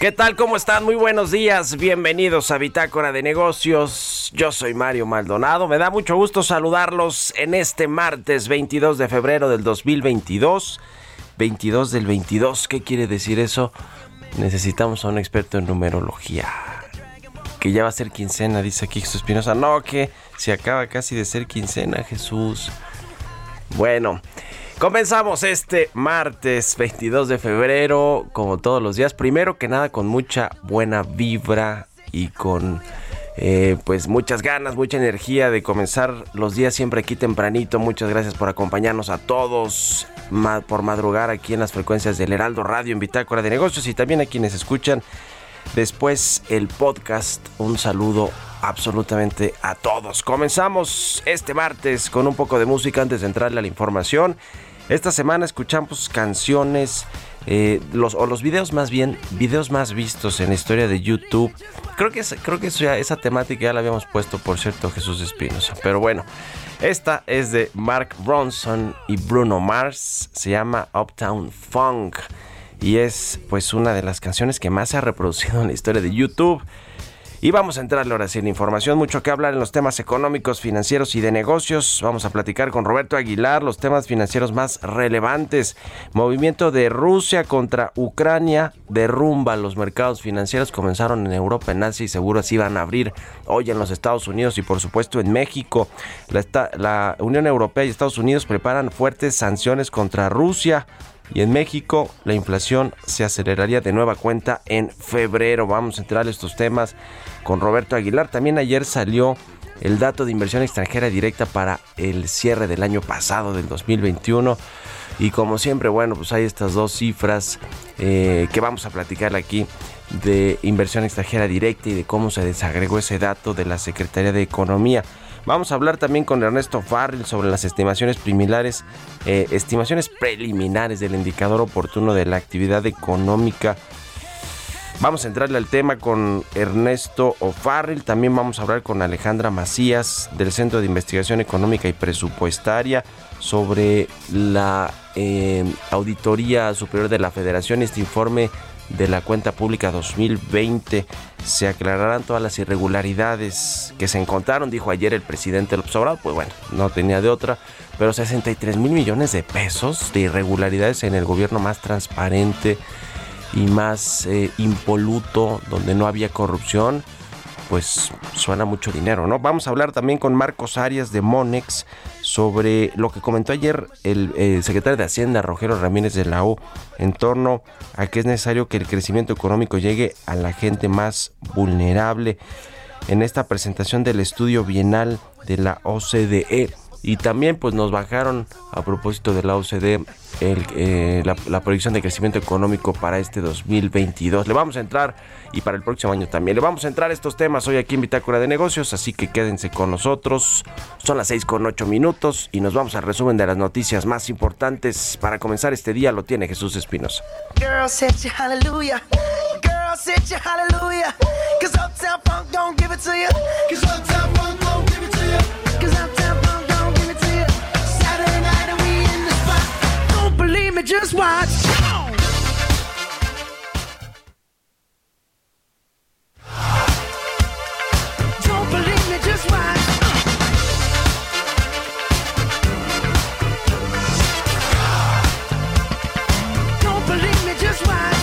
¿Qué tal? ¿Cómo están? Muy buenos días. Bienvenidos a Bitácora de Negocios. Yo soy Mario Maldonado. Me da mucho gusto saludarlos en este martes 22 de febrero del 2022. 22 del 22. ¿Qué quiere decir eso? Necesitamos a un experto en numerología. Que ya va a ser quincena, dice aquí Jesús Espinosa. No, que se acaba casi de ser quincena, Jesús. Bueno, comenzamos este martes 22 de febrero, como todos los días. Primero que nada, con mucha buena vibra y con eh, pues muchas ganas, mucha energía de comenzar los días siempre aquí tempranito. Muchas gracias por acompañarnos a todos, por madrugar aquí en las frecuencias del Heraldo Radio en Bitácora de Negocios y también a quienes escuchan después el podcast. Un saludo absolutamente a todos. Comenzamos este martes con un poco de música antes de entrarle a la información. Esta semana escuchamos canciones, eh, los, o los videos más bien, videos más vistos en la historia de YouTube. Creo que, es- creo que ya- esa temática ya la habíamos puesto, por cierto, Jesús Espinosa. Pero bueno, esta es de Mark Ronson y Bruno Mars. Se llama Uptown Funk y es pues una de las canciones que más se ha reproducido en la historia de YouTube. Y vamos a entrarle ahora sí la información, mucho que hablar en los temas económicos, financieros y de negocios. Vamos a platicar con Roberto Aguilar los temas financieros más relevantes. Movimiento de Rusia contra Ucrania derrumba los mercados financieros. Comenzaron en Europa, en Asia y seguro así van a abrir hoy en los Estados Unidos y por supuesto en México. La, la Unión Europea y Estados Unidos preparan fuertes sanciones contra Rusia. Y en México la inflación se aceleraría de nueva cuenta en febrero. Vamos a entrar a estos temas con Roberto Aguilar. También ayer salió el dato de inversión extranjera directa para el cierre del año pasado, del 2021. Y como siempre, bueno, pues hay estas dos cifras eh, que vamos a platicar aquí de inversión extranjera directa y de cómo se desagregó ese dato de la Secretaría de Economía. Vamos a hablar también con Ernesto Farrell sobre las estimaciones preliminares, eh, estimaciones preliminares del indicador oportuno de la actividad económica. Vamos a entrarle al tema con Ernesto O'Farrell. También vamos a hablar con Alejandra Macías del Centro de Investigación Económica y Presupuestaria sobre la eh, Auditoría Superior de la Federación. Este informe de la cuenta pública 2020 se aclararán todas las irregularidades que se encontraron, dijo ayer el presidente López Obrador. Pues bueno, no tenía de otra, pero 63 mil millones de pesos de irregularidades en el gobierno más transparente y más eh, impoluto, donde no había corrupción, pues suena mucho dinero, ¿no? Vamos a hablar también con Marcos Arias de Monex sobre lo que comentó ayer el eh, secretario de Hacienda, Rogelio Ramírez de la O, en torno a que es necesario que el crecimiento económico llegue a la gente más vulnerable. En esta presentación del estudio bienal de la OCDE, y también pues nos bajaron a propósito de la OCDE eh, la, la, proyección de crecimiento económico para este 2022. Le vamos a entrar y para el próximo año también. Le vamos a entrar estos temas hoy aquí en Bitácora de Negocios, así que quédense con nosotros. Son las 6 con 8 minutos y nos vamos al resumen de las noticias más importantes. Para comenzar este día lo tiene Jesús Espinosa. Just watch. Don't believe me, just watch. Don't believe me, just watch.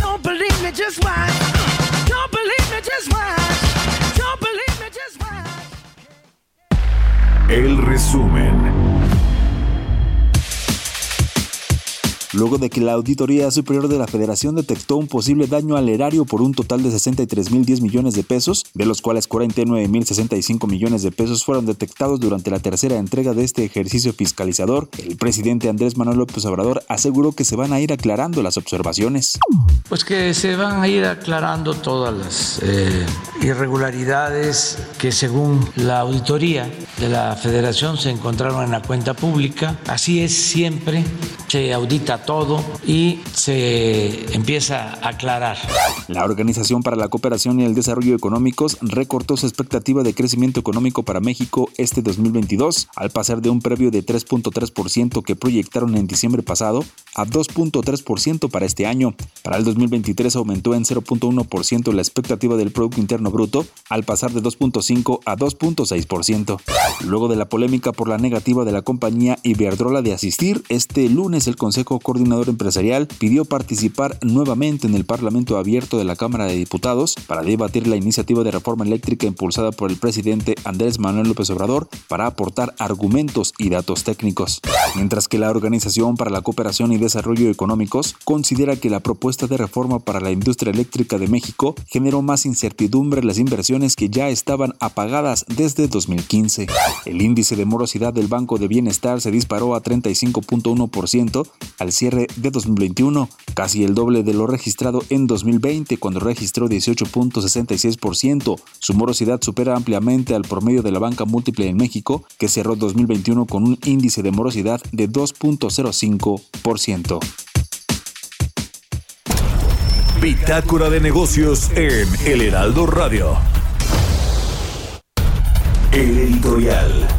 Don't believe me, just watch. Don't believe me, just watch. Don't believe me, just watch. El resumen. Luego de que la Auditoría Superior de la Federación detectó un posible daño al erario por un total de 63.010 millones de pesos, de los cuales 49.065 millones de pesos fueron detectados durante la tercera entrega de este ejercicio fiscalizador, el presidente Andrés Manuel López Obrador aseguró que se van a ir aclarando las observaciones. Pues que se van a ir aclarando todas las eh, irregularidades que según la auditoría de la federación se encontraron en la cuenta pública. Así es siempre, se audita todo y se empieza a aclarar. La Organización para la Cooperación y el Desarrollo Económicos recortó su expectativa de crecimiento económico para México este 2022, al pasar de un previo de 3.3% que proyectaron en diciembre pasado a 2.3% para este año. Para el 2023 aumentó en 0.1% la expectativa del Producto Interno Bruto, al pasar de 2.5 a 2.6%. Luego de la polémica por la negativa de la compañía Iberdrola de asistir, este lunes el Consejo Coordinador Empresarial pidió participar nuevamente en el Parlamento Abierto de la Cámara de Diputados para debatir la iniciativa de reforma eléctrica impulsada por el presidente Andrés Manuel López Obrador para aportar argumentos y datos técnicos. Mientras que la Organización para la Cooperación y Desarrollo Económicos considera que la propuesta de reforma para la industria eléctrica de México generó más incertidumbre en las inversiones que ya estaban apagadas desde 2015. El índice de morosidad del Banco de Bienestar se disparó a 35.1% al cierre de 2021, casi el doble de lo registrado en 2020 cuando registró 18.66%. Su morosidad supera ampliamente al promedio de la banca múltiple en México, que cerró 2021 con un índice de morosidad de 2.05%. Bitácora de negocios en El Heraldo Radio. El editorial.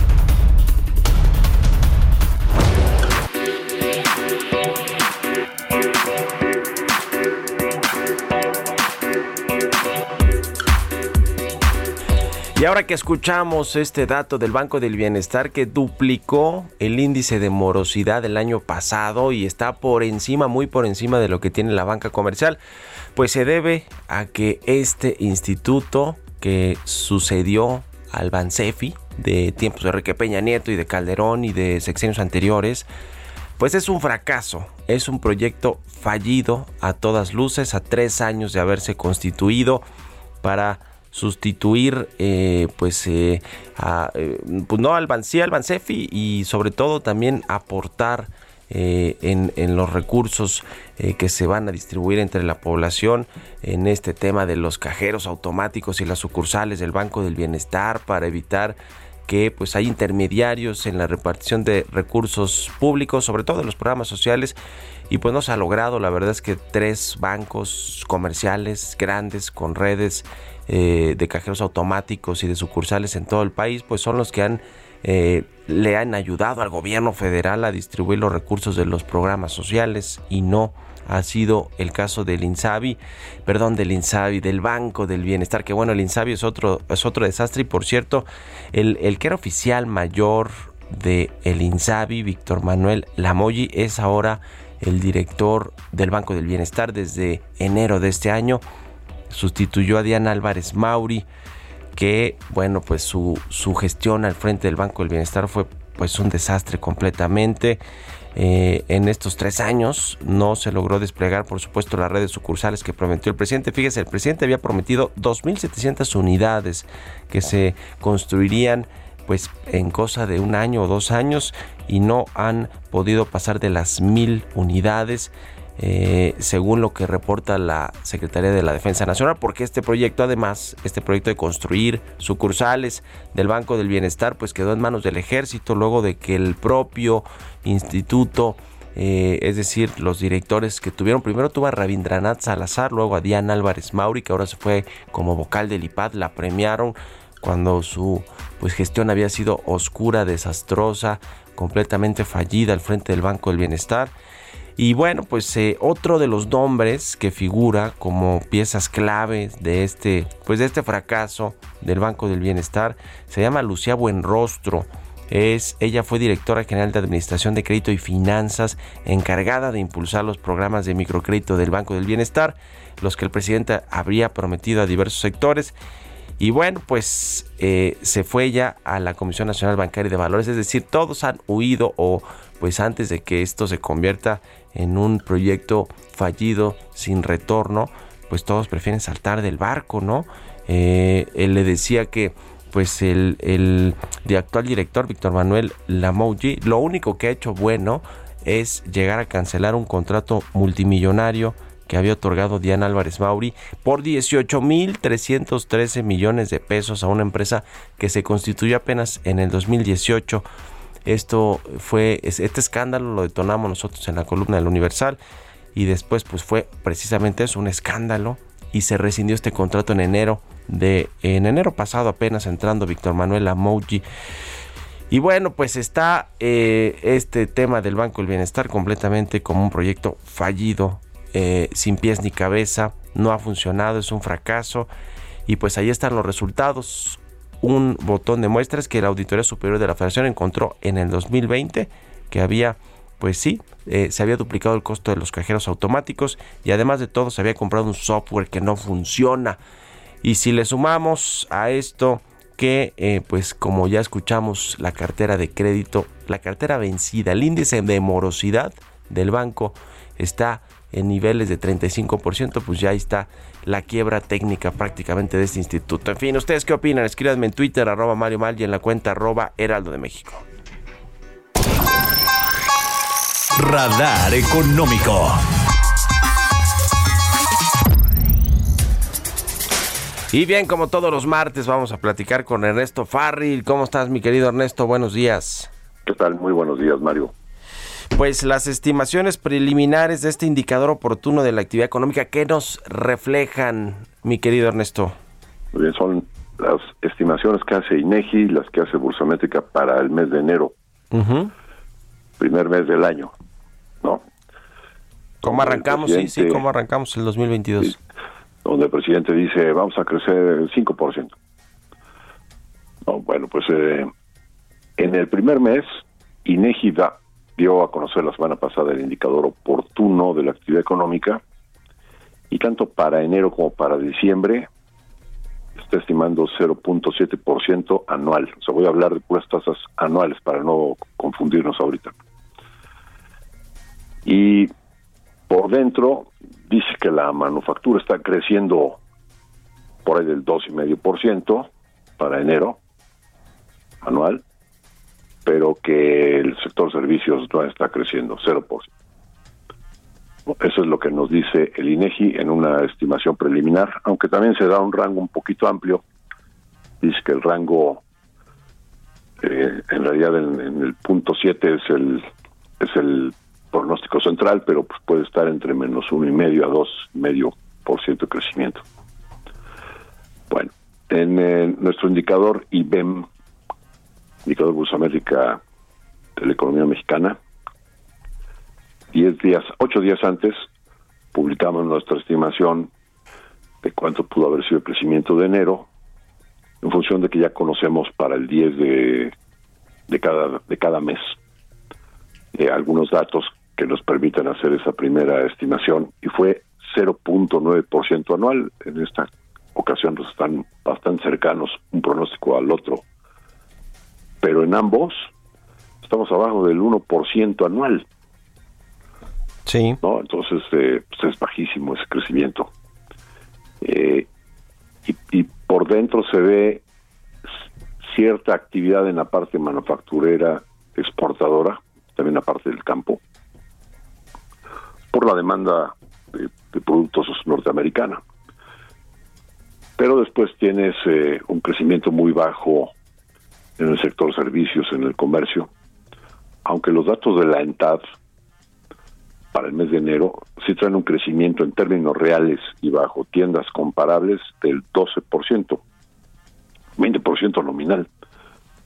Y ahora que escuchamos este dato del Banco del Bienestar que duplicó el índice de morosidad del año pasado y está por encima, muy por encima de lo que tiene la banca comercial, pues se debe a que este instituto que sucedió al Bansefi de tiempos de Enrique Peña Nieto y de Calderón y de sexenios anteriores, pues es un fracaso, es un proyecto fallido a todas luces, a tres años de haberse constituido para sustituir eh, pues, eh, eh, pues, no al, sí, al Bansefi y sobre todo también aportar en, en, los recursos que se van a distribuir entre la población en este tema de los cajeros automáticos y las sucursales del Banco del Bienestar para evitar que pues hay intermediarios en la repartición de recursos públicos, sobre todo en los programas sociales, y pues no se ha logrado. La verdad es que tres bancos comerciales grandes con redes eh, de cajeros automáticos y de sucursales en todo el país, pues son los que han eh, le han ayudado al gobierno federal a distribuir los recursos de los programas sociales y no ha sido el caso del Insabi, perdón, del Insabi, del Banco del Bienestar, que bueno, el Insabi es otro, es otro desastre. Y por cierto, el, el que era oficial mayor de el Insabi, Víctor Manuel Lamoyi, es ahora el director del Banco del Bienestar desde enero de este año sustituyó a Diana Álvarez Mauri, que bueno, pues su, su gestión al frente del Banco del Bienestar fue pues un desastre completamente. Eh, en estos tres años no se logró desplegar, por supuesto, las redes sucursales que prometió el presidente. Fíjese, el presidente había prometido 2.700 unidades que se construirían pues en cosa de un año o dos años y no han podido pasar de las mil unidades. Eh, según lo que reporta la Secretaría de la Defensa Nacional, porque este proyecto, además, este proyecto de construir sucursales del Banco del Bienestar, pues quedó en manos del ejército luego de que el propio instituto, eh, es decir, los directores que tuvieron, primero tuvo a Rabindranath Salazar, luego a Diana Álvarez Mauri, que ahora se fue como vocal del IPAD, la premiaron cuando su pues, gestión había sido oscura, desastrosa, completamente fallida al frente del Banco del Bienestar. Y bueno, pues eh, otro de los nombres que figura como piezas claves de este, pues de este fracaso del Banco del Bienestar se llama Lucía Buenrostro. Es, ella fue directora general de Administración de Crédito y Finanzas, encargada de impulsar los programas de microcrédito del Banco del Bienestar, los que el presidente habría prometido a diversos sectores. Y bueno, pues eh, se fue ya a la Comisión Nacional Bancaria de Valores, es decir, todos han huido o pues antes de que esto se convierta en un proyecto fallido sin retorno, pues todos prefieren saltar del barco, ¿no? Eh, él le decía que pues el, el actual director Víctor Manuel Lamouji lo único que ha hecho bueno es llegar a cancelar un contrato multimillonario que había otorgado Diana Álvarez Mauri por 18.313 millones de pesos a una empresa que se constituyó apenas en el 2018 esto fue, este escándalo lo detonamos nosotros en la columna del Universal y después pues fue precisamente eso, un escándalo y se rescindió este contrato en enero de, en enero pasado apenas entrando Víctor Manuel Amouji. Y bueno, pues está eh, este tema del Banco del Bienestar completamente como un proyecto fallido, eh, sin pies ni cabeza, no ha funcionado, es un fracaso. Y pues ahí están los resultados un botón de muestras que la Auditoría Superior de la Federación encontró en el 2020 que había, pues sí, eh, se había duplicado el costo de los cajeros automáticos y además de todo se había comprado un software que no funciona. Y si le sumamos a esto que, eh, pues como ya escuchamos, la cartera de crédito, la cartera vencida, el índice de morosidad del banco está en niveles de 35%, pues ya está la quiebra técnica prácticamente de este instituto. En fin, ¿ustedes qué opinan? Escríbanme en Twitter, arroba Mario Mal y en la cuenta arroba Heraldo de México. Radar Económico. Y bien, como todos los martes, vamos a platicar con Ernesto Farril. ¿Cómo estás, mi querido Ernesto? Buenos días. ¿Qué tal? Muy buenos días, Mario pues las estimaciones preliminares de este indicador oportuno de la actividad económica, ¿qué nos reflejan, mi querido Ernesto? Muy bien, son las estimaciones que hace INEGI, las que hace Bursamétrica para el mes de enero, primer mes del año, ¿no? ¿Cómo arrancamos? Sí, sí, ¿cómo arrancamos el 2022? donde el presidente dice, vamos a crecer el 5%. No, bueno, pues eh, en el primer mes, INEGI da dio a conocer la semana pasada el indicador oportuno de la actividad económica y tanto para enero como para diciembre está estimando 0.7% anual. O sea, voy a hablar de puras tasas anuales para no confundirnos ahorita. Y por dentro dice que la manufactura está creciendo por ahí del 2,5% para enero anual pero que el sector servicios no está creciendo, 0%. Eso es lo que nos dice el INEGI en una estimación preliminar, aunque también se da un rango un poquito amplio. Dice que el rango, eh, en realidad en, el punto 7 es el es el pronóstico central, pero pues puede estar entre menos uno y medio a dos medio por ciento de crecimiento. Bueno, en eh, nuestro indicador IBEM indicador Bolsa América de la economía mexicana. Diez días, ocho días antes, publicamos nuestra estimación de cuánto pudo haber sido el crecimiento de enero, en función de que ya conocemos para el 10 de, de, cada, de cada mes eh, algunos datos que nos permitan hacer esa primera estimación, y fue 0.9% anual. En esta ocasión nos están bastante cercanos un pronóstico al otro pero en ambos estamos abajo del 1% anual. Sí. ¿no? Entonces, eh, pues es bajísimo ese crecimiento. Eh, y, por dentro se ve cierta actividad en la parte manufacturera exportadora, también la parte del campo, por la demanda de, productos norteamericana. Pero después tienes eh, un crecimiento muy bajo en el sector servicios, en el comercio, aunque los datos de la ENTAD para el mes de enero sí traen un crecimiento en términos reales y bajo tiendas comparables del 12%, 20% nominal.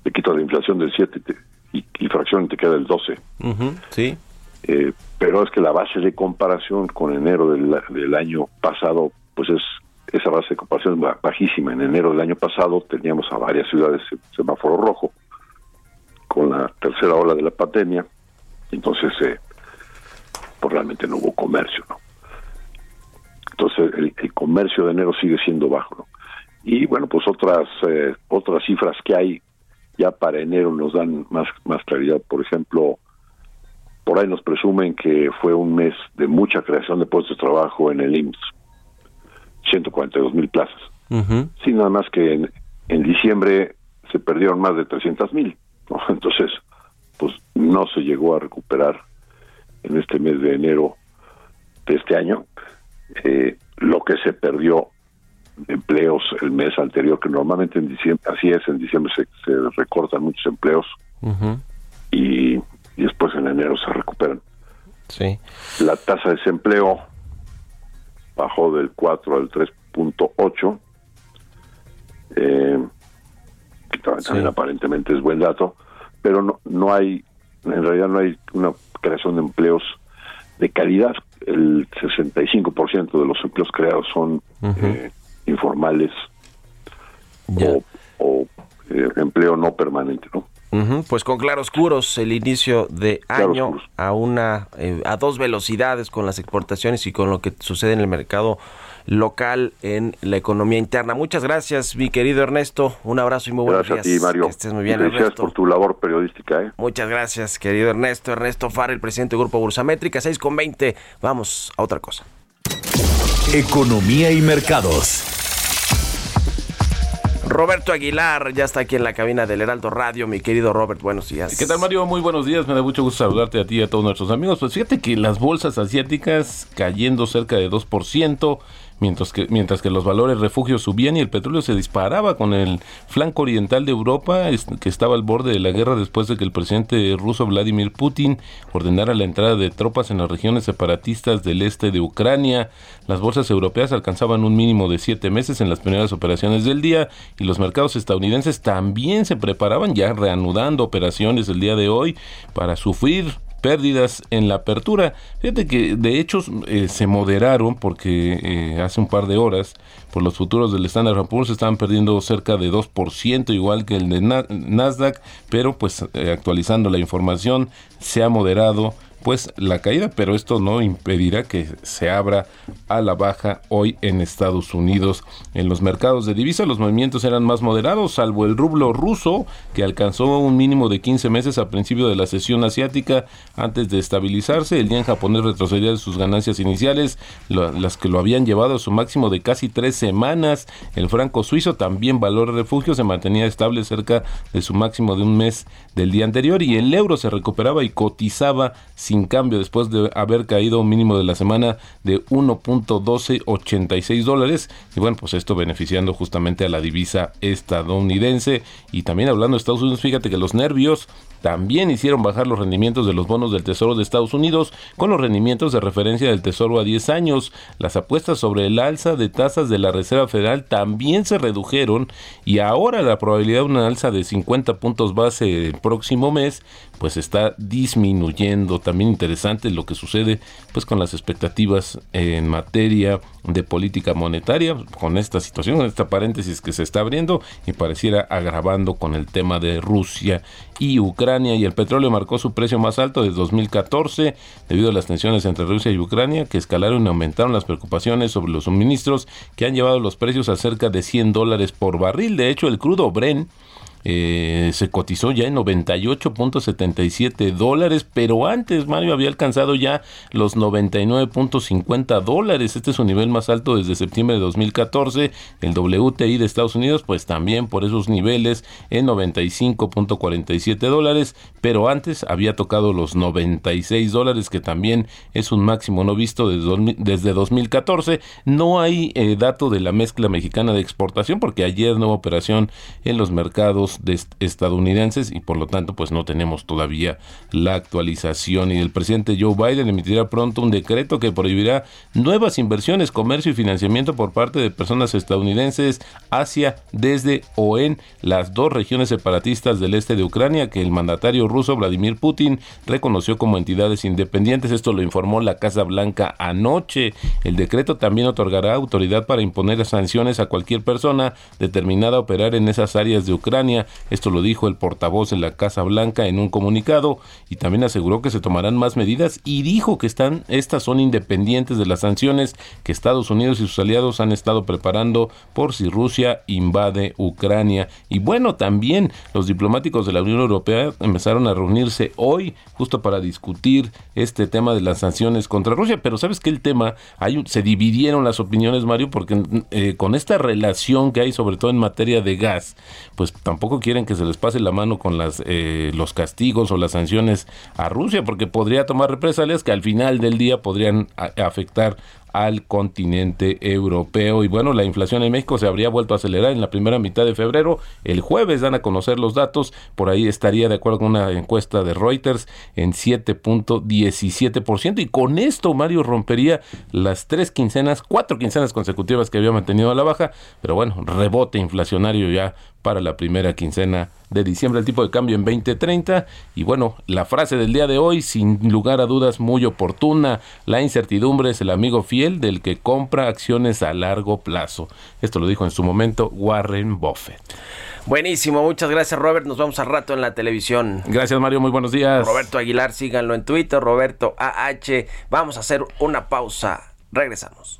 Te quito la inflación del 7 y, y, fracción te queda el 12. sí. Eh, pero es que la base de comparación con enero del, del año pasado, pues es esa base de comparación bajísima. En enero del año pasado teníamos a varias ciudades en semáforo rojo con la tercera ola de la pandemia, entonces eh, pues realmente no hubo comercio, ¿no? Entonces el, comercio de enero sigue siendo bajo, ¿no? Y bueno, pues otras eh, otras cifras que hay ya para enero nos dan más más claridad. Por ejemplo, por ahí nos presumen que fue un mes de mucha creación de puestos de trabajo en el IMSS, 142 mil plazas. Sin nada más que en, en diciembre se perdieron más de 300 mil. Entonces, pues no se llegó a recuperar en este mes de enero de este año eh, lo que se perdió de empleos el mes anterior, que normalmente en diciembre, así es, en diciembre se, recortan muchos empleos y, y, después en enero se recuperan. Sí. La tasa de desempleo bajó del 4 al 3.8. Eh, que también aparentemente es buen dato, pero no, no hay, en realidad no hay una creación de empleos de calidad. El 65% de los empleos creados son eh, informales o, eh, empleo no permanente, ¿no? Pues con claroscuros el inicio de año a una eh, a dos velocidades con las exportaciones y con lo que sucede en el mercado local en la economía interna. Muchas gracias, mi querido Ernesto. Un abrazo y muy buenos gracias días. A ti, Mario. Que estés muy bien, gracias por tu labor periodística. ¿eh? Muchas gracias, querido Ernesto. Ernesto Fara, el presidente del Grupo Bursamétrica, 6 con 20. Vamos a otra cosa. Economía y mercados. Roberto Aguilar ya está aquí en la cabina del Heraldo Radio. Mi querido Robert, buenos días. ¿Qué tal, Mario? Muy buenos días. Me da mucho gusto saludarte a ti y a todos nuestros amigos. Pues fíjate que las bolsas asiáticas cayendo cerca de 2% mientras que, mientras que los valores refugios subían y el petróleo se disparaba con el flanco oriental de Europa, que estaba al borde de la guerra después de que el presidente ruso Vladimir Putin ordenara la entrada de tropas en las regiones separatistas del este de Ucrania. Las bolsas europeas alcanzaban un mínimo de siete meses en las primeras operaciones del día y los mercados estadounidenses también se preparaban ya reanudando operaciones el día de hoy para sufrir pérdidas en la apertura. Fíjate que de hecho eh, se moderaron porque eh, hace un par de horas por los futuros del Standard Poor's estaban perdiendo cerca de 2%, igual que el de Nasdaq, pero pues eh, actualizando la información se ha moderado pues la caída, pero esto no impedirá que se abra a la baja hoy en Estados Unidos. En los mercados de divisa los movimientos eran más moderados, salvo el rublo ruso, que alcanzó un mínimo de 15 meses a principio de la sesión asiática antes de estabilizarse. El yen japonés retrocedía de sus ganancias iniciales, las que lo habían llevado a su máximo de casi tres semanas. El franco suizo, también valor refugio, se mantenía estable cerca de su máximo de un mes del día anterior y el euro se recuperaba y cotizaba sin cambio después de haber caído un mínimo de la semana de 1.1286 dólares. Y bueno, pues esto beneficiando justamente a la divisa estadounidense. Y también hablando de Estados Unidos, fíjate que los nervios también hicieron bajar los rendimientos de los bonos del Tesoro de Estados Unidos con los rendimientos de referencia del Tesoro a 10 años. Las apuestas sobre el alza de tasas de la Reserva Federal también se redujeron y ahora la probabilidad de una alza de 50 puntos base el próximo mes pues está disminuyendo. También interesante lo que sucede pues con las expectativas en materia de política monetaria con esta situación, con esta paréntesis que se está abriendo y pareciera agravando con el tema de Rusia y Ucrania y el petróleo marcó su precio más alto desde 2014 debido a las tensiones entre Rusia y Ucrania que escalaron y aumentaron las preocupaciones sobre los suministros que han llevado los precios a cerca de 100 dólares por barril. De hecho, el crudo Bren eh, se cotizó ya en 98.77 dólares, pero antes Mario había alcanzado ya los 99.50 dólares. Este es su nivel más alto desde septiembre de 2014. El WTI de Estados Unidos, pues también por esos niveles en 95.47 dólares, pero antes había tocado los 96 dólares, que también es un máximo no visto desde, desde 2014. No hay eh, dato de la mezcla mexicana de exportación, porque ayer no hubo operación en los mercados de estadounidenses y por lo tanto pues no tenemos todavía la actualización y el presidente Joe Biden emitirá pronto un decreto que prohibirá nuevas inversiones, comercio y financiamiento por parte de personas estadounidenses hacia, desde o en las dos regiones separatistas del este de Ucrania que el mandatario ruso Vladimir Putin reconoció como entidades independientes. Esto lo informó la Casa Blanca anoche. El decreto también otorgará autoridad para imponer sanciones a cualquier persona determinada a operar en esas áreas de Ucrania esto lo dijo el portavoz de la Casa Blanca en un comunicado y también aseguró que se tomarán más medidas y dijo que están, estas son independientes de las sanciones que Estados Unidos y sus aliados han estado preparando por si Rusia invade Ucrania. Y bueno, también los diplomáticos de la Unión Europea empezaron a reunirse hoy justo para discutir este tema de las sanciones contra Rusia. Pero sabes que el tema, hay, se dividieron las opiniones, Mario, porque eh, con esta relación que hay, sobre todo en materia de gas, pues tampoco quieren que se les pase la mano con las, eh, los castigos o las sanciones a Rusia, porque podría tomar represalias que al final del día podrían afectar al continente europeo. Y bueno, la inflación en México se habría vuelto a acelerar en la primera mitad de febrero. El jueves dan a conocer los datos. Por ahí estaría, de acuerdo con una encuesta de Reuters, en 7.17%. Y con esto Mario rompería las tres quincenas, cuatro quincenas consecutivas que había mantenido a la baja. Pero bueno, rebote inflacionario ya para la primera quincena de diciembre, el tipo de cambio en 2030. Y bueno, la frase del día de hoy, sin lugar a dudas, muy oportuna. La incertidumbre es el amigo fiel del que compra acciones a largo plazo. Esto lo dijo en su momento Warren Buffett. Buenísimo, muchas gracias Robert. Nos vamos a rato en la televisión. Gracias Mario, muy buenos días. Roberto Aguilar, síganlo en Twitter, Roberto AH. Vamos a hacer una pausa. Regresamos.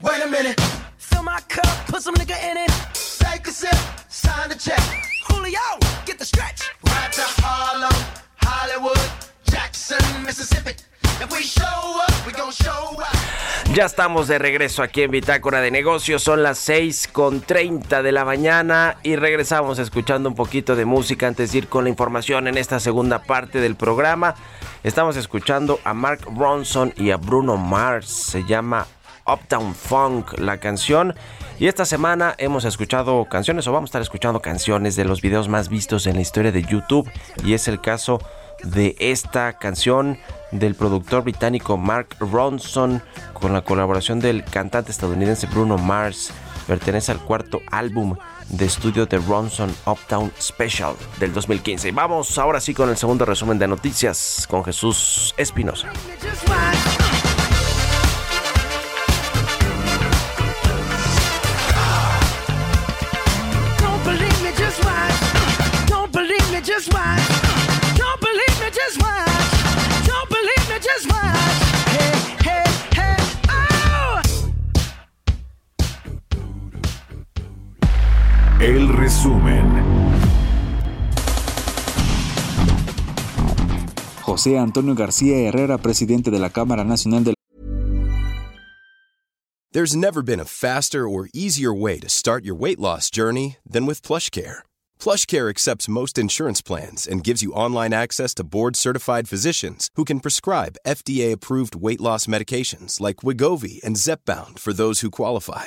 Wait a minute. Fill my cup, put some nigga in it. Take a sip, sign the check. Julio, get the stretch. Right to Harlem, Hollywood, Jackson, Mississippi. If we show up, we gon' show up. Ya estamos de regreso aquí en Bitácora de Negocios. Son las 6 con 30 de la mañana y regresamos escuchando un poquito de música antes de ir con la información en esta segunda parte del programa. Estamos escuchando a Mark Ronson y a Bruno Mars. Se llama Uptown Funk la canción. Y esta semana hemos escuchado canciones o vamos a estar escuchando canciones de los videos más vistos en la historia de YouTube. Y es el caso de esta canción del productor británico Mark Ronson con la colaboración del cantante estadounidense Bruno Mars. Pertenece al cuarto álbum de estudio de Ronson Uptown Special del 2015. Vamos ahora sí con el segundo resumen de noticias con Jesús Espinosa. Resumen. José Antonio García Herrera, presidente de la Cámara Nacional de There's never been a faster or easier way to start your weight loss journey than with PlushCare. PlushCare accepts most insurance plans and gives you online access to board-certified physicians who can prescribe FDA-approved weight loss medications like Wigovi and Zepbound for those who qualify.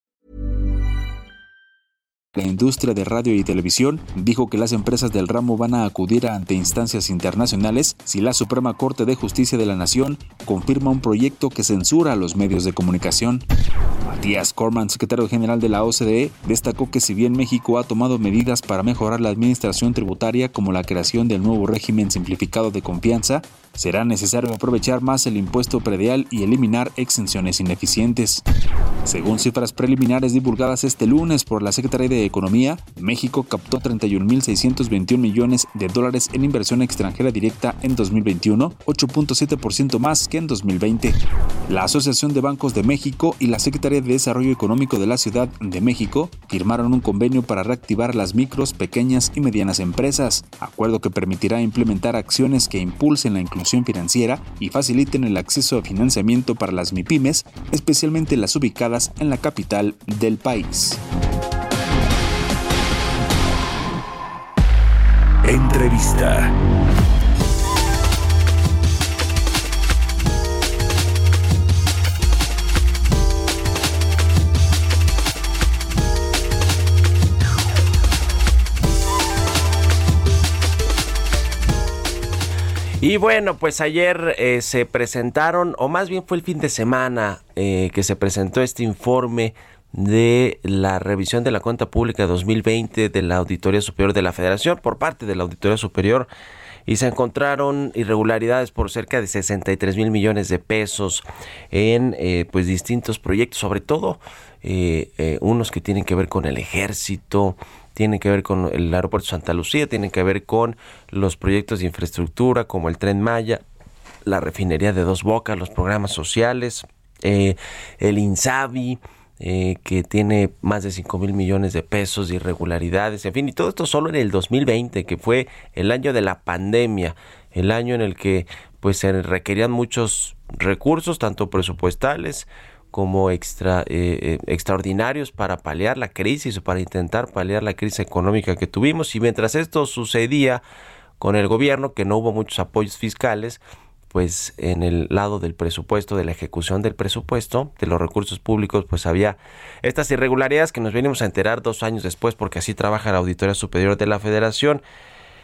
La industria de radio y televisión dijo que las empresas del ramo van a acudir ante instancias internacionales si la Suprema Corte de Justicia de la Nación confirma un proyecto que censura a los medios de comunicación. Matías Corman, secretario general de la OCDE, destacó que si bien México ha tomado medidas para mejorar la administración tributaria como la creación del nuevo régimen simplificado de confianza, será necesario aprovechar más el impuesto predial y eliminar exenciones ineficientes. Según cifras preliminares divulgadas este lunes por la Secretaría de Economía, México captó 31.621 millones de dólares en inversión extranjera directa en 2021, 8.7% más que en 2020. La Asociación de Bancos de México y la Secretaría de Desarrollo Económico de la Ciudad de México firmaron un convenio para reactivar las micros, pequeñas y medianas empresas, acuerdo que permitirá implementar acciones que impulsen la inclusión financiera y faciliten el acceso a financiamiento para las MIPIMES, especialmente las ubicadas en la capital del país. Entrevista. Y bueno, pues ayer eh, se presentaron, o más bien fue el fin de semana eh, que se presentó este informe de la revisión de la cuenta pública 2020 de la Auditoría Superior de la Federación por parte de la Auditoría Superior y se encontraron irregularidades por cerca de 63 mil millones de pesos en eh, pues distintos proyectos, sobre todo unos que tienen que ver con el ejército, tienen que ver con el aeropuerto Santa Lucía, tienen que ver con los proyectos de infraestructura como el tren Maya, la refinería de Dos Bocas, los programas sociales, eh, el INSABI, eh, que tiene más de 5 mil millones de pesos de irregularidades, en fin, y todo esto solo en el 2020, que fue el año de la pandemia, el año en el que pues se requerían muchos recursos, tanto presupuestales como extra, eh, eh, extraordinarios para paliar la crisis o para intentar paliar la crisis económica que tuvimos. Y mientras esto sucedía con el gobierno, que no hubo muchos apoyos fiscales, pues en el lado del presupuesto, de la ejecución del presupuesto, de los recursos públicos, pues había estas irregularidades que nos venimos a enterar dos años después, porque así trabaja la Auditoría Superior de la Federación.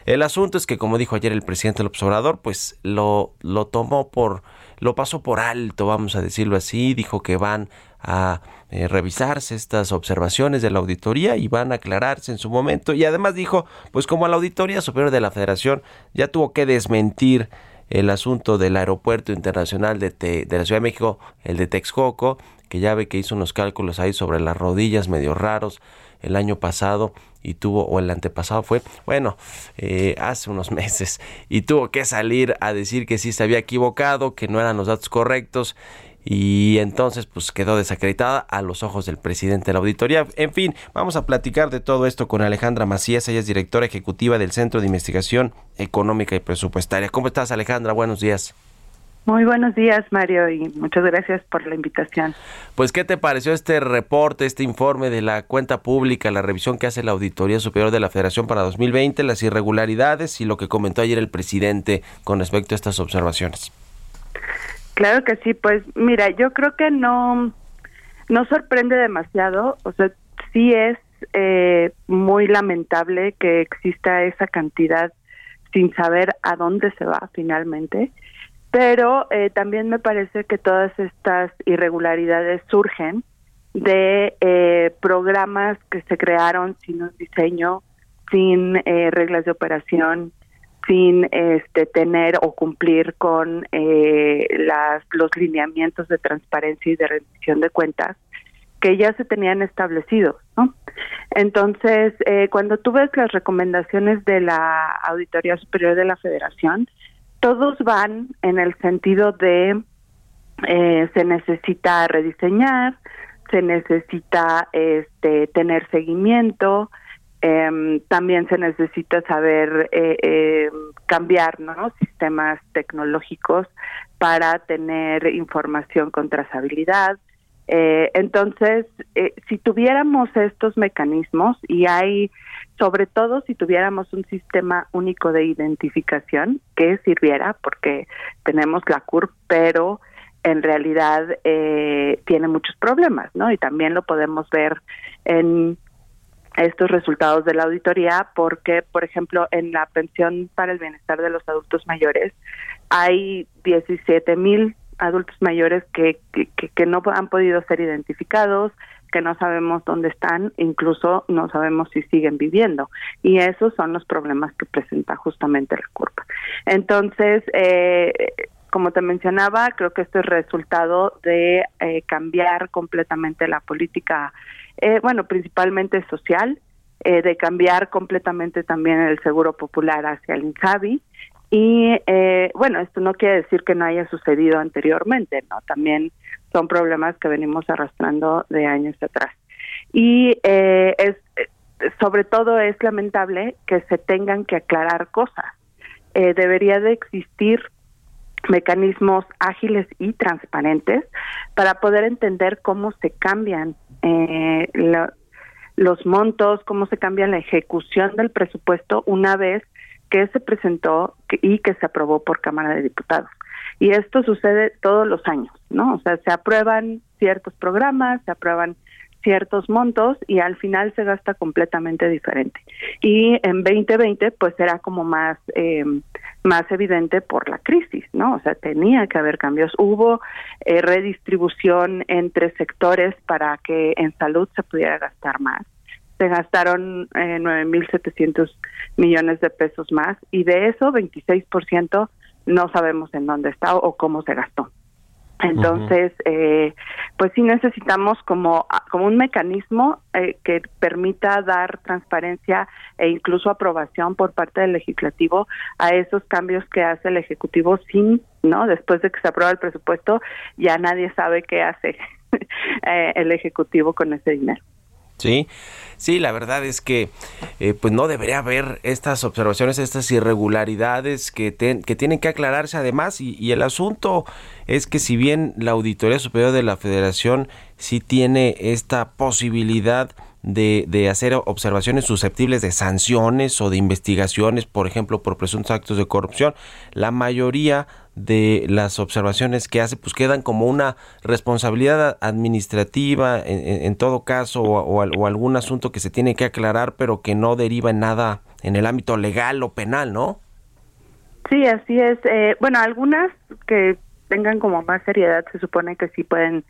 El asunto es que, como dijo ayer el presidente López Obrador, pues lo, lo tomó por lo pasó por alto, vamos a decirlo así, dijo que van a eh, revisarse estas observaciones de la auditoría y van a aclararse en su momento. Y además dijo, pues como la auditoría superior de la Federación ya tuvo que desmentir el asunto del aeropuerto internacional de, de la Ciudad de México, el de Texcoco, que ya ve que hizo unos cálculos ahí sobre las rodillas medio raros el año pasado y tuvo, o el antepasado fue, bueno, eh, hace unos meses, y tuvo que salir a decir que sí se había equivocado, que no eran los datos correctos, y entonces pues quedó desacreditada a los ojos del presidente de la auditoría. En fin, vamos a platicar de todo esto con Alejandra Macías, ella es directora ejecutiva del Centro de Investigación Económica y Presupuestaria. ¿Cómo estás Alejandra? Buenos días. Muy buenos días, Mario, y muchas gracias por la invitación. Pues, ¿qué te pareció este reporte, este informe de la cuenta pública, la revisión que hace la Auditoría Superior de la Federación para 2020, las irregularidades y lo que comentó ayer el presidente con respecto a estas observaciones? Claro que sí, pues mira, yo creo que no, no sorprende demasiado, o sea, sí es eh, muy lamentable que exista esa cantidad sin saber a dónde se va finalmente pero eh, también me parece que todas estas irregularidades surgen de eh, programas que se crearon sin un diseño, sin eh, reglas de operación, sin este, tener o cumplir con las, los lineamientos de transparencia y de rendición de cuentas que ya se tenían establecidos, ¿no? Entonces, cuando tú ves las recomendaciones de la Auditoría Superior de la Federación, todos van en el sentido de eh, se necesita rediseñar, se necesita este, tener seguimiento, Em, también se necesita saber eh, eh, cambiar ¿no? sistemas tecnológicos para tener información con trazabilidad. Eh, entonces, eh, si tuviéramos estos mecanismos y hay, sobre todo si tuviéramos un sistema único de identificación que sirviera, porque tenemos la CURP, pero en realidad eh, tiene muchos problemas, ¿no? Y también lo podemos ver en estos resultados de la auditoría porque, por ejemplo, en la pensión para el bienestar de los adultos mayores hay 17 mil adultos mayores que, que, no han podido ser identificados, que no sabemos dónde están, incluso no sabemos si siguen viviendo. Y esos son los problemas que presenta justamente la curva. Entonces, eh, como te mencionaba, creo que esto es resultado de eh, cambiar completamente la política eh, bueno, principalmente social, eh, de cambiar completamente también el seguro popular hacia el INSABI. Y eh, bueno, esto no quiere decir que no haya sucedido anteriormente, ¿no? También son problemas que venimos arrastrando de años atrás. Y es, sobre todo es lamentable que se tengan que aclarar cosas. debería de existir mecanismos ágiles y transparentes para poder entender cómo se cambian eh, los montos, cómo se cambia la ejecución del presupuesto una vez que se presentó y que se aprobó por Cámara de Diputados. Y esto sucede todos los años, ¿no? O sea, se aprueban ciertos programas, se aprueban ciertos montos y al final se gasta completamente diferente. Y en 2020 pues era como más eh, más evidente por la crisis, ¿no? O sea, tenía que haber cambios. Hubo eh, redistribución entre sectores para que en salud se pudiera gastar más. Se gastaron eh, 9.700 millones de pesos más y de eso 26% no sabemos en dónde está o cómo se gastó. Entonces, eh, pues sí necesitamos como, como un mecanismo eh, que permita dar transparencia e incluso aprobación por parte del legislativo a esos cambios que hace el ejecutivo sin, ¿no? Después de que se aprueba el presupuesto, ya nadie sabe qué hace eh, el ejecutivo con ese dinero. Sí, sí, la verdad es que eh, pues no debería haber estas observaciones, estas irregularidades que, que tienen que aclararse además y, y, el asunto es que si bien la Auditoría Superior de la Federación sí tiene esta posibilidad de, de, hacer observaciones susceptibles de sanciones o de investigaciones, por ejemplo, por presuntos actos de corrupción. La mayoría de las observaciones que hace, pues quedan como una responsabilidad administrativa en, todo caso o, algún asunto que se tiene que aclarar, pero que no deriva en nada en el ámbito legal o penal, ¿no? Sí, así es. Eh, bueno, algunas que tengan como más seriedad se supone que sí pueden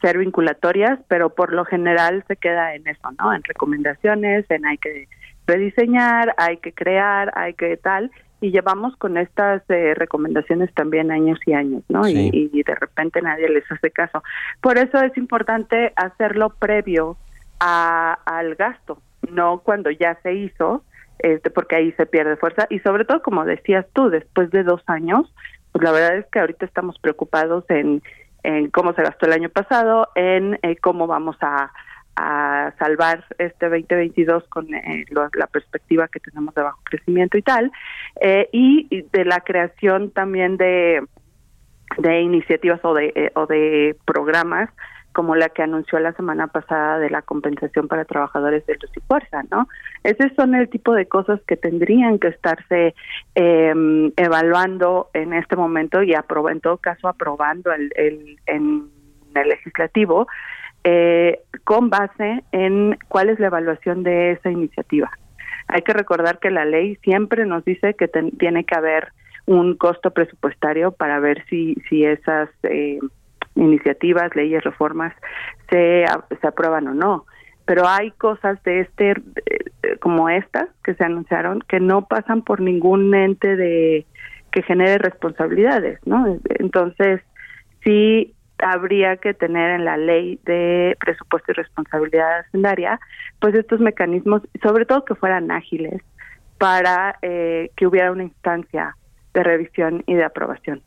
ser vinculatorias, pero por lo general se queda en eso, ¿no? En recomendaciones, en hay que rediseñar, hay que crear, hay que tal, y llevamos con estas eh, recomendaciones también años y años, ¿no? Sí. Y, y, de repente nadie les hace caso. Por eso es importante hacerlo previo a, al gasto, no cuando ya se hizo, este, porque ahí se pierde fuerza, y sobre todo, como decías tú, después de dos años, pues la verdad es que ahorita estamos preocupados en, en cómo se gastó el año pasado, en eh, cómo vamos a, a salvar este 2022 con eh, lo, la perspectiva que tenemos de bajo crecimiento y tal, eh, y, de la creación también de, de iniciativas o de, eh, o de programas como la que anunció la semana pasada de la compensación para trabajadores de luz y fuerza, ¿no? Esos son el tipo de cosas que tendrían que estarse eh, evaluando en este momento y en todo caso aprobando el, el, en el legislativo eh, con base en cuál es la evaluación de esa iniciativa. Hay que recordar que la ley siempre nos dice que ten, tiene que haber un costo presupuestario para ver si, si esas eh, iniciativas, leyes, reformas se, se aprueban o no. Pero hay cosas de este, como estas que se anunciaron, que no pasan por ningún ente de que genere responsabilidades, ¿no? Entonces, sí habría que tener en la ley de presupuesto y responsabilidad hacendaria, pues estos mecanismos, sobre todo que fueran ágiles, para eh, que hubiera una instancia de revisión y de aprobación.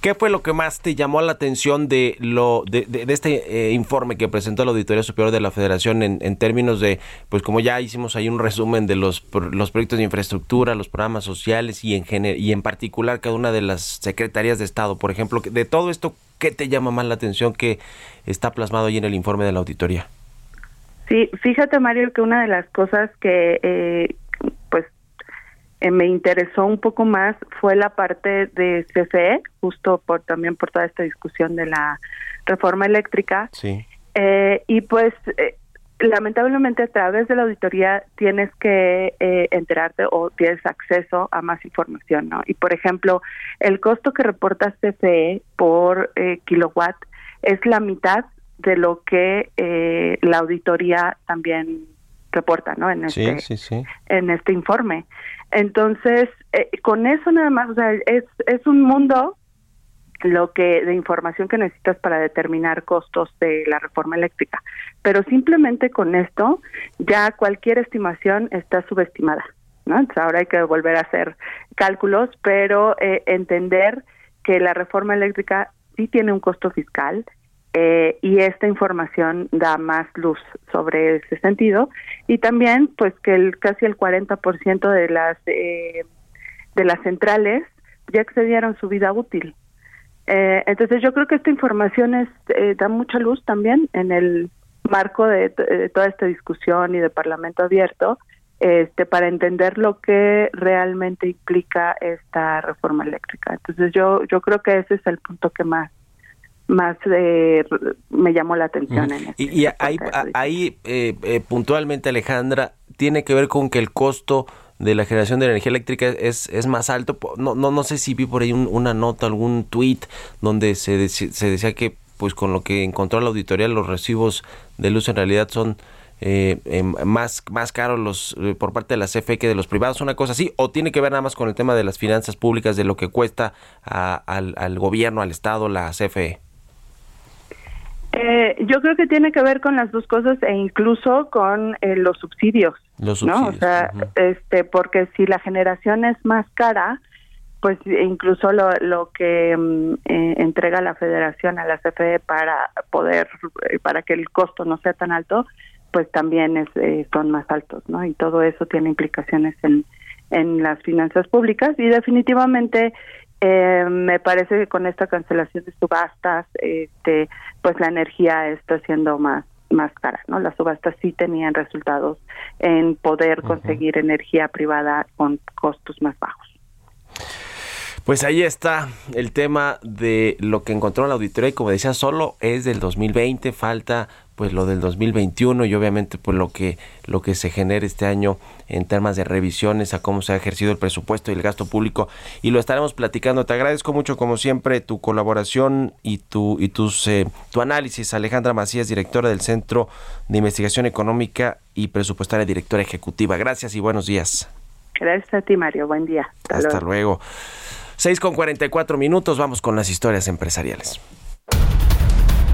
¿Qué fue lo que más te llamó la atención de lo de, este eh, informe que presentó la Auditoría Superior de la Federación en, términos de, pues como ya hicimos ahí un resumen de los, los proyectos de infraestructura, los programas sociales y en, y en particular cada una de las secretarías de Estado, por ejemplo, de todo esto, ¿qué te llama más la atención que está plasmado ahí en el informe de la auditoría? Sí, fíjate Mario que una de las cosas que eh, pues eh, me interesó un poco más fue la parte de CFE, justo por también por toda esta discusión de la reforma eléctrica. Sí. Eh, y pues lamentablemente a través de la auditoría tienes que enterarte o tienes acceso a más información, ¿no? Y por ejemplo, el costo que reporta CFE por kilowatt es la mitad de lo que eh, la auditoría también reporta, ¿no? En este, en este informe. Entonces, eh, con eso nada más, o sea, es, es un mundo lo que de información que necesitas para determinar costos de la reforma eléctrica. Pero simplemente con esto ya cualquier estimación está subestimada. Entonces ahora hay que volver a hacer cálculos, pero eh, entender que la reforma eléctrica sí tiene un costo fiscal, eh, y esta información da más luz sobre ese sentido y también pues que el casi el 40% de las eh, de las centrales ya excedieron su vida útil eh, entonces yo creo que esta información es da mucha luz también en el marco de, toda esta discusión y de parlamento abierto este para entender lo que realmente implica esta reforma eléctrica entonces yo yo creo que ese es el punto que más más eh, me llamó la atención. En este, y, ahí, ahí eh, eh, puntualmente, Alejandra, tiene que ver con que el costo de la generación de energía eléctrica es, es más alto. No, no, no sé si vi por ahí una nota, algún tweet donde se, se decía que pues con lo que encontró la auditoría los recibos de luz en realidad son eh, em, más, más caros los, por parte de la CFE que de los privados, una cosa así, o tiene que ver nada más con el tema de las finanzas públicas, de lo que cuesta al, al gobierno, al Estado, la CFE. Eh, yo creo que tiene que ver con las dos cosas e incluso con eh, los subsidios, los ¿no? O sea, este, porque si la generación es más cara, pues incluso lo, lo que mm, eh, entrega la Federación a la CFE para poder, para que el costo no sea tan alto, pues también es, son más altos, ¿no? Y todo eso tiene implicaciones en, en las finanzas públicas y definitivamente eh, me parece que con esta cancelación de subastas, este, pues la energía está siendo más más cara, ¿no? Las subastas sí tenían resultados en poder conseguir energía privada con costos más bajos. Pues ahí está el tema de lo que encontró la auditoría y como decía, solo es del 2020, falta pues lo del 2021 y obviamente pues lo que lo que se genere este año en temas de revisiones a cómo se ha ejercido el presupuesto y el gasto público y lo estaremos platicando. Te agradezco mucho como siempre tu colaboración y tu y tus eh, tu análisis, Alejandra Macías, directora del Centro de Investigación Económica y Presupuestaria, directora ejecutiva. Gracias y buenos días. Gracias a ti, Mario. Buen día. Hasta, luego. 6 con 44 minutos, vamos con las historias empresariales.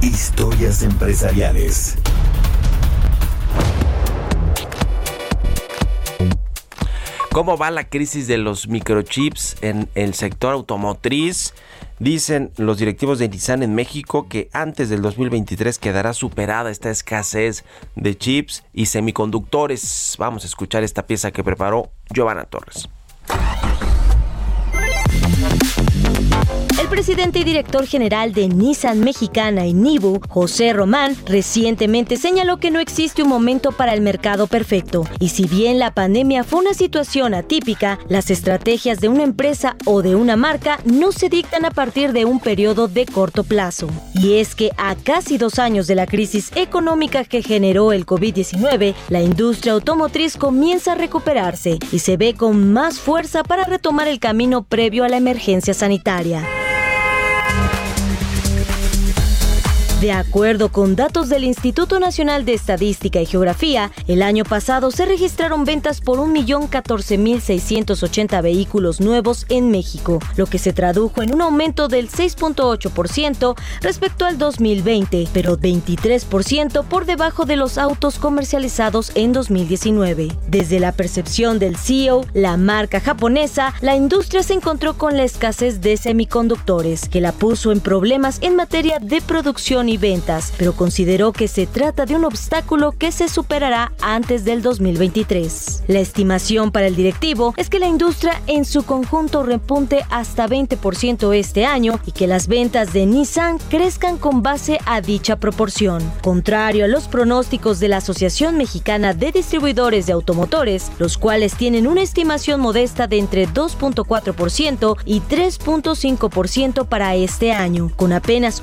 Historias empresariales. ¿Cómo va la crisis de los microchips en el sector automotriz? Dicen los directivos de Nissan en México que antes del 2023 quedará superada esta escasez de chips y semiconductores. Vamos a escuchar esta pieza que preparó Giovanna Torres. Presidente y director general de Nissan Mexicana y Nibu, José Román, recientemente señaló que no existe un momento para el mercado perfecto. Y si bien la pandemia fue una situación atípica, las estrategias de una empresa o de una marca no se dictan a partir de un periodo de corto plazo. Y es que a casi dos años de la crisis económica que generó el COVID-19, la industria automotriz comienza a recuperarse y se ve con más fuerza para retomar el camino previo a la emergencia sanitaria. De acuerdo con datos del Instituto Nacional de Estadística y Geografía, el año pasado se registraron ventas por 1.014.680 vehículos nuevos en México, lo que se tradujo en un aumento del 6.8% respecto al 2020, pero 23% por debajo de los autos comercializados en 2019. Desde la percepción del CEO, la marca japonesa, la industria se encontró con la escasez de semiconductores, que la puso en problemas en materia de producción ventas, pero consideró que se trata de un obstáculo que se superará antes del 2023. La estimación para el directivo es que la industria en su conjunto repunte hasta 20% este año y que las ventas de Nissan crezcan con base a dicha proporción. Contrario a los pronósticos de la Asociación Mexicana de Distribuidores de Automotores, los cuales tienen una estimación modesta de entre 2.4% y 3.5% para este año, con apenas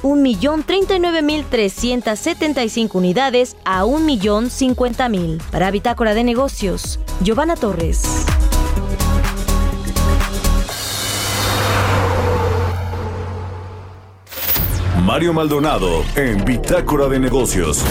1.039.375 unidades a 1.050.000. Para Bitácora de Negocios, Giovanna Torres. Mario Maldonado en Bitácora de Negocios.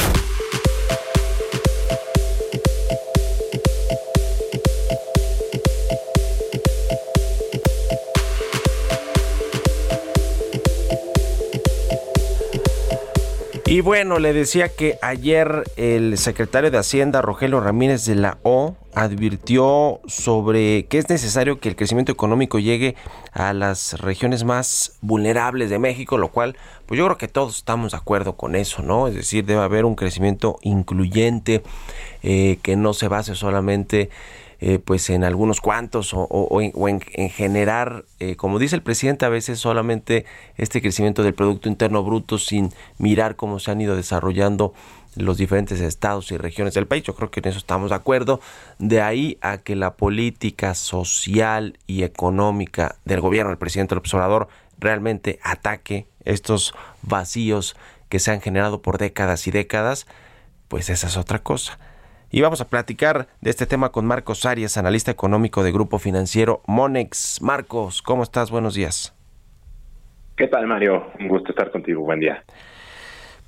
Y bueno, le decía que ayer el secretario de Hacienda, Rogelio Ramírez de la O, advirtió sobre que es necesario que el crecimiento económico llegue a las regiones más vulnerables de México, lo cual, pues yo creo que todos estamos de acuerdo con eso, ¿no? Es decir, debe haber un crecimiento incluyente eh, que no se base solamente eh, pues en algunos cuantos o, en, generar, eh, como dice el presidente, a veces solamente este crecimiento del Producto Interno Bruto sin mirar cómo se han ido desarrollando los diferentes estados y regiones del país. Yo creo que en eso estamos de acuerdo. De ahí a que la política social y económica del gobierno del presidente López Obrador realmente ataque estos vacíos que se han generado por décadas y décadas, pues esa es otra cosa. Y vamos a platicar de este tema con Marcos Arias, analista económico de Grupo Financiero Monex. Marcos, ¿cómo estás? Buenos días. ¿Qué tal, Mario? Un gusto estar contigo. Buen día.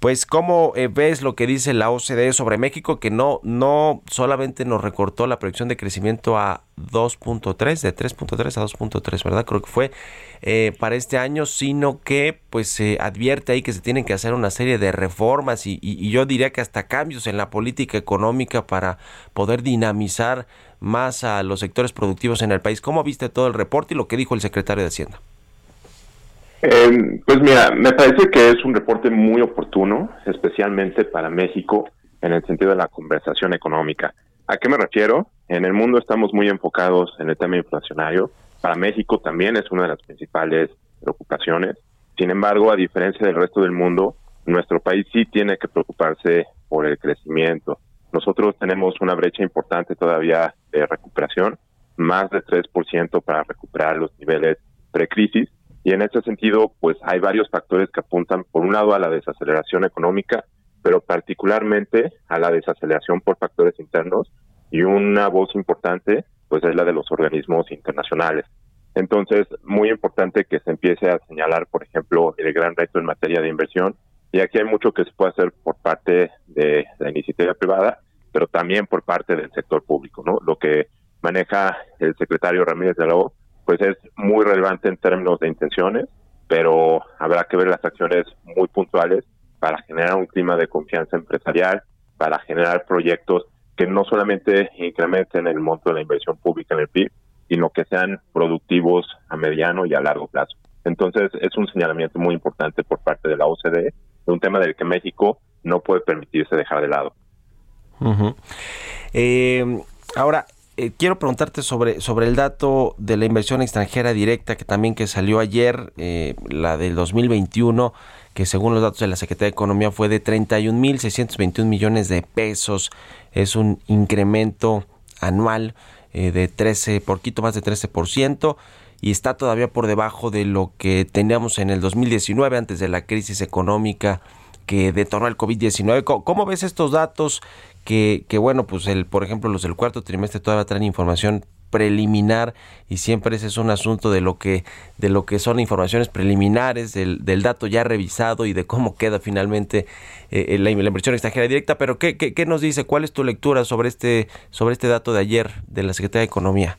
Pues, ¿cómo eh, ves lo que dice la OCDE sobre México? Que no, no solamente nos recortó la proyección de crecimiento a 2.3, de 3.3 a 2.3, ¿verdad? Creo que fue eh, para este año, sino que pues se advierte ahí que se tienen que hacer una serie de reformas y, y yo diría que hasta cambios en la política económica para poder dinamizar más a los sectores productivos en el país. ¿Cómo viste todo el reporte y lo que dijo el secretario de Hacienda? Eh, pues mira, me parece que es un reporte muy oportuno, especialmente para México en el sentido de la conversación económica. ¿A qué me refiero? En el mundo estamos muy enfocados en el tema inflacionario. Para México también es una de las principales preocupaciones. Sin embargo, a diferencia del resto del mundo, nuestro país sí tiene que preocuparse por el crecimiento. Nosotros tenemos una brecha importante todavía de recuperación, más de 3% para recuperar los niveles precrisis y en ese sentido, pues hay varios factores que apuntan, por un lado, a la desaceleración económica, pero particularmente a la desaceleración por factores internos. Y una voz importante, pues es la de los organismos internacionales. Entonces, muy importante que se empiece a señalar, por ejemplo, el gran reto en materia de inversión. Y aquí hay mucho que se puede hacer por parte de la iniciativa privada, pero también por parte del sector público, ¿no? Lo que maneja el secretario Ramírez de la O pues es muy relevante en términos de intenciones, pero habrá que ver las acciones muy puntuales para generar un clima de confianza empresarial, para generar proyectos que no solamente incrementen el monto de la inversión pública en el PIB, sino que sean productivos a mediano y a largo plazo. Entonces, es un señalamiento muy importante por parte de la OCDE de un tema del que México no puede permitirse dejar de lado. eh, ahora, eh, quiero preguntarte sobre, sobre el dato de la inversión extranjera directa que también que salió ayer, eh, la del 2021, que según los datos de la Secretaría de Economía fue de 31.621 millones de pesos. Es un incremento anual eh, de 13, poquito más de 13% y está todavía por debajo de lo que teníamos en el 2019 antes de la crisis económica que detonó el COVID-19. ¿Cómo ves estos datos? Que, bueno, pues el, por ejemplo, los del cuarto trimestre todavía traen información preliminar y siempre ese es un asunto de lo que de lo que son informaciones preliminares del, del dato ya revisado y de cómo queda finalmente eh, la, la, inversión extranjera directa. Pero ¿qué, ¿qué, qué, nos dice cuál es tu lectura sobre este sobre este dato de ayer de la Secretaría de Economía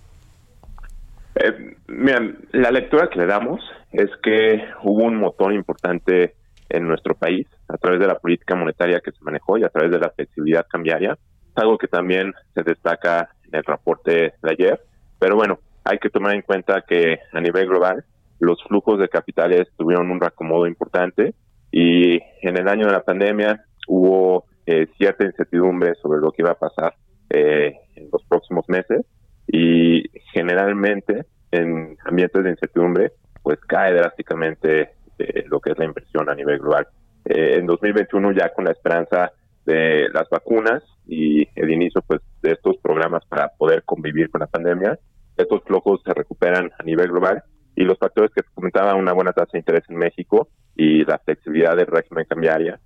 eh, miren, la lectura que le damos es que hubo un motor importante en nuestro país a través de la política monetaria que se manejó y a través de la flexibilidad cambiaria, algo que también se destaca en el reporte de ayer. Pero bueno, hay que tomar en cuenta que a nivel global los flujos de capitales tuvieron un reacomodo importante y en el año de la pandemia hubo eh, cierta incertidumbre sobre lo que iba a pasar eh, en los próximos meses y generalmente en ambientes de incertidumbre pues cae drásticamente eh, lo que es la inversión a nivel global. Eh, en 2021 ya con la esperanza de las vacunas y el inicio pues de estos programas para poder convivir con la pandemia, estos flujos se recuperan a nivel global y los factores que comentaba, una buena tasa de interés en México y la flexibilidad del régimen cambiaria,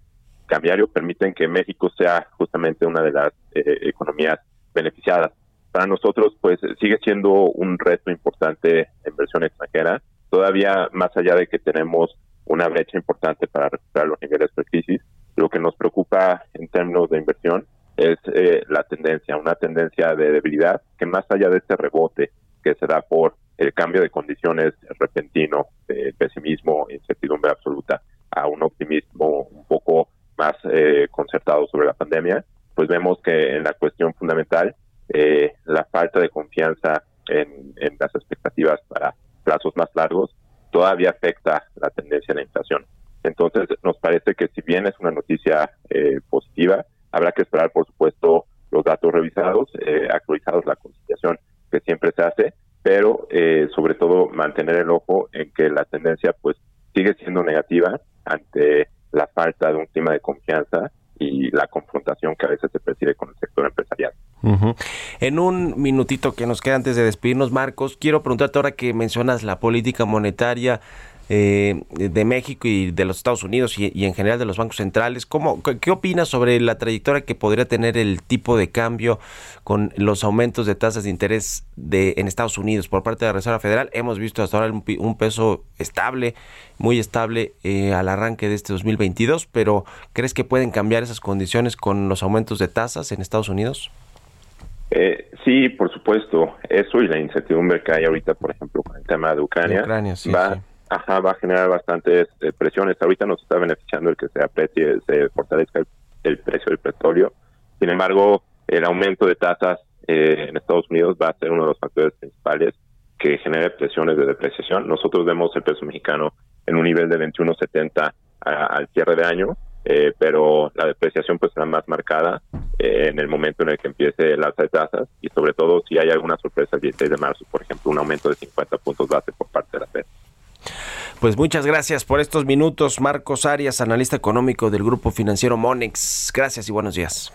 cambiario permiten que México sea justamente una de las eh, economías beneficiadas. Para nosotros pues sigue siendo un reto importante de inversión extranjera, todavía más allá de que tenemos una brecha importante para recuperar los niveles de crisis, lo que nos preocupa en términos de inversión es eh, la tendencia, una tendencia de debilidad que más allá de este rebote que se da por el cambio de condiciones repentino, de pesimismo, incertidumbre absoluta, a un optimismo un poco más eh, concertado sobre la pandemia, pues vemos que en la cuestión fundamental eh, la falta de confianza en, las expectativas para plazos más largos todavía afecta la tendencia de la inflación. Entonces, nos parece que si bien es una noticia eh, positiva, habrá que esperar, por supuesto, los datos revisados, eh, actualizados, la conciliación que siempre se hace, pero eh, sobre todo mantener el ojo en que la tendencia pues sigue siendo negativa ante la falta de un clima de confianza y la confrontación que a veces se percibe con el sector empresarial. En un minutito que nos queda antes de despedirnos, Marcos, quiero preguntarte ahora que mencionas la política monetaria eh, de México y de los Estados Unidos y, en general de los bancos centrales. ¿Cómo, ¿Qué opinas sobre la trayectoria que podría tener el tipo de cambio con los aumentos de tasas de interés de, en Estados Unidos por parte de la Reserva Federal? Hemos visto hasta ahora un, peso estable, muy estable eh, al arranque de este 2022, pero ¿crees que pueden cambiar esas condiciones con los aumentos de tasas en Estados Unidos? Eh, sí, por supuesto. Eso y la incertidumbre que hay ahorita, por ejemplo, con el tema de Ucrania, va, Ajá, va a generar bastantes eh, presiones. Ahorita nos está beneficiando el que se aprecie, se fortalezca el, precio del petróleo. Sin embargo, el aumento de tasas eh, en Estados Unidos va a ser uno de los factores principales que genere presiones de depreciación. Nosotros vemos el peso mexicano en un nivel de 21.70 al cierre de año eh, pero la depreciación pues será más marcada eh, en el momento en el que empiece el alza de tasas y sobre todo si hay alguna sorpresa el 16 de marzo, por ejemplo, un aumento de 50 puntos base por parte de la Fed. Pues muchas gracias por estos minutos, Marcos Arias, analista económico del grupo financiero Monex. Gracias y buenos días.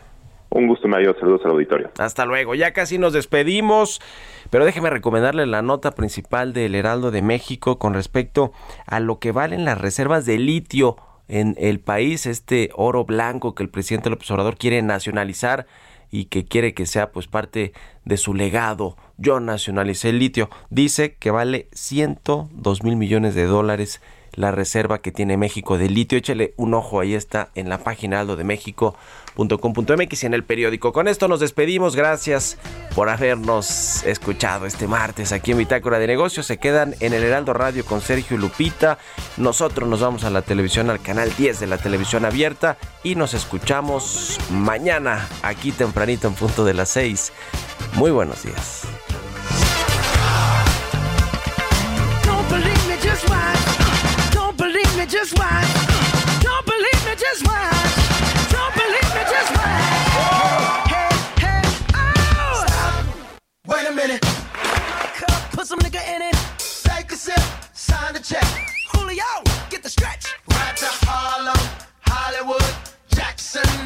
Un gusto, Mario. Saludos al auditorio. Hasta luego. Ya casi nos despedimos, pero déjeme recomendarle la nota principal del Heraldo de México con respecto a lo que valen las reservas de litio en el país, este oro blanco que el presidente López Obrador quiere nacionalizar y que quiere que sea pues parte de su legado. Yo nacionalicé el litio. Dice que vale 102 mil millones de dólares la reserva que tiene México de litio. Échale un ojo, ahí está en la página aldo de México .com.mx y en el periódico. Con esto nos despedimos. Gracias por habernos escuchado este martes aquí en Bitácora de Negocios. Se quedan en el Heraldo Radio con Sergio Lupita. Nosotros nos vamos a la televisión, al canal 10 de la televisión abierta y nos escuchamos mañana aquí tempranito en punto de las 6. Muy buenos días.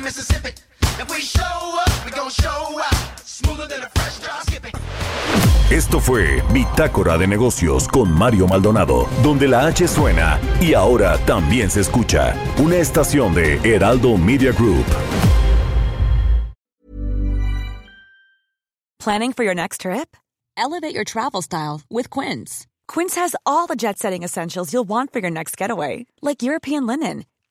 Mississippi. If we show up, we gon' show out. Smoother than a fresh drop skipping. Esto fue Bitácora de Negocios con Mario Maldonado, donde la H suena y ahora también se escucha. Una estación de Heraldo Media Group. Planning for your next trip? Elevate your travel style with Quince. Quince has all the jet setting essentials you'll want for your next getaway, like European linen,